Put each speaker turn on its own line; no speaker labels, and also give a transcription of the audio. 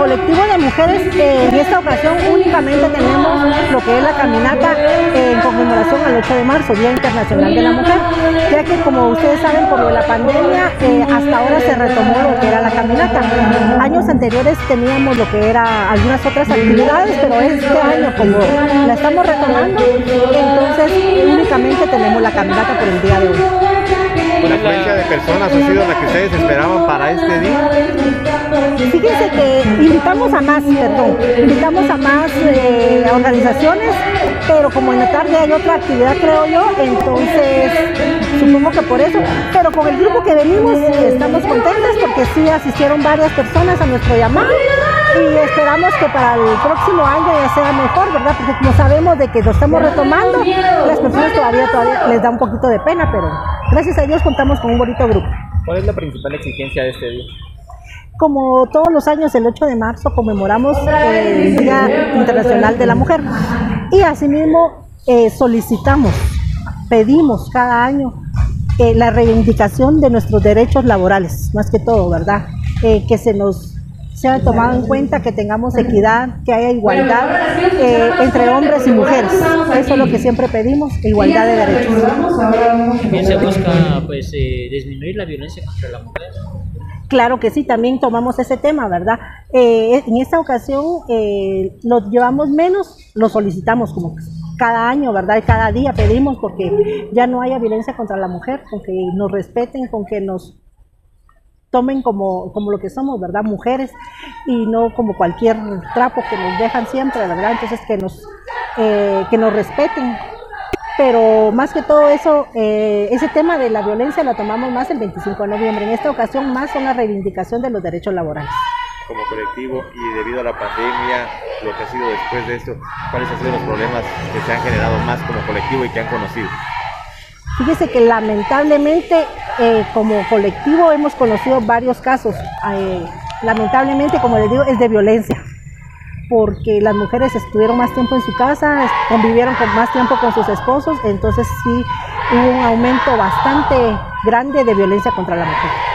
colectivo de mujeres, eh, en esta ocasión únicamente tenemos lo que es la caminata en conmemoración al 8 de marzo, Día Internacional de la Mujer, ya que como ustedes saben por lo de la pandemia, eh, hasta ahora se retomó lo que era la caminata. Años anteriores teníamos lo que era algunas otras actividades, pero este año como la estamos retomando, entonces únicamente tenemos la caminata por el día de hoy.
¿La afluencia de personas ha sido la que ustedes esperaban para este día?
Fíjense que invitamos a más, perdón, invitamos a más eh, organizaciones, pero como en la tarde hay otra actividad, creo yo, entonces supongo que por eso, pero con el grupo que venimos estamos contentos porque sí asistieron varias personas a nuestro llamado y esperamos que para el próximo año ya sea mejor, ¿verdad? Porque como sabemos de que lo estamos retomando, personas todavía, todavía les da un poquito de pena, pero gracias a Dios contamos con un bonito grupo.
¿Cuál es la principal exigencia de este día?
Como todos los años, el 8 de marzo conmemoramos el Día Internacional de la Mujer y asimismo eh, solicitamos, pedimos cada año eh, la reivindicación de nuestros derechos laborales, más que todo, ¿verdad? Eh, que se nos sea tomado en cuenta que tengamos equidad, que haya igualdad eh, entre hombres y mujeres. Eso es lo que siempre pedimos, igualdad de derechos.
También se busca pues, eh, disminuir la violencia contra la mujer.
Claro que sí, también tomamos ese tema, ¿verdad? Eh, en esta ocasión eh, lo llevamos menos, lo solicitamos como cada año, ¿verdad? Y cada día pedimos porque ya no haya violencia contra la mujer, con que nos respeten, con que nos tomen como, como lo que somos, ¿verdad? Mujeres y no como cualquier trapo que nos dejan siempre, ¿verdad? Entonces que nos, eh, que nos respeten. Pero más que todo eso, eh, ese tema de la violencia lo tomamos más el 25 de noviembre. En esta ocasión más son la reivindicación de los derechos laborales.
Como colectivo y debido a la pandemia, lo que ha sido después de esto, ¿cuáles han sido los problemas que se han generado más como colectivo y que han conocido?
Fíjese que lamentablemente eh, como colectivo hemos conocido varios casos. Eh, lamentablemente, como les digo, es de violencia, porque las mujeres estuvieron más tiempo en su casa, convivieron con más tiempo con sus esposos, entonces sí hubo un aumento bastante grande de violencia contra la mujer.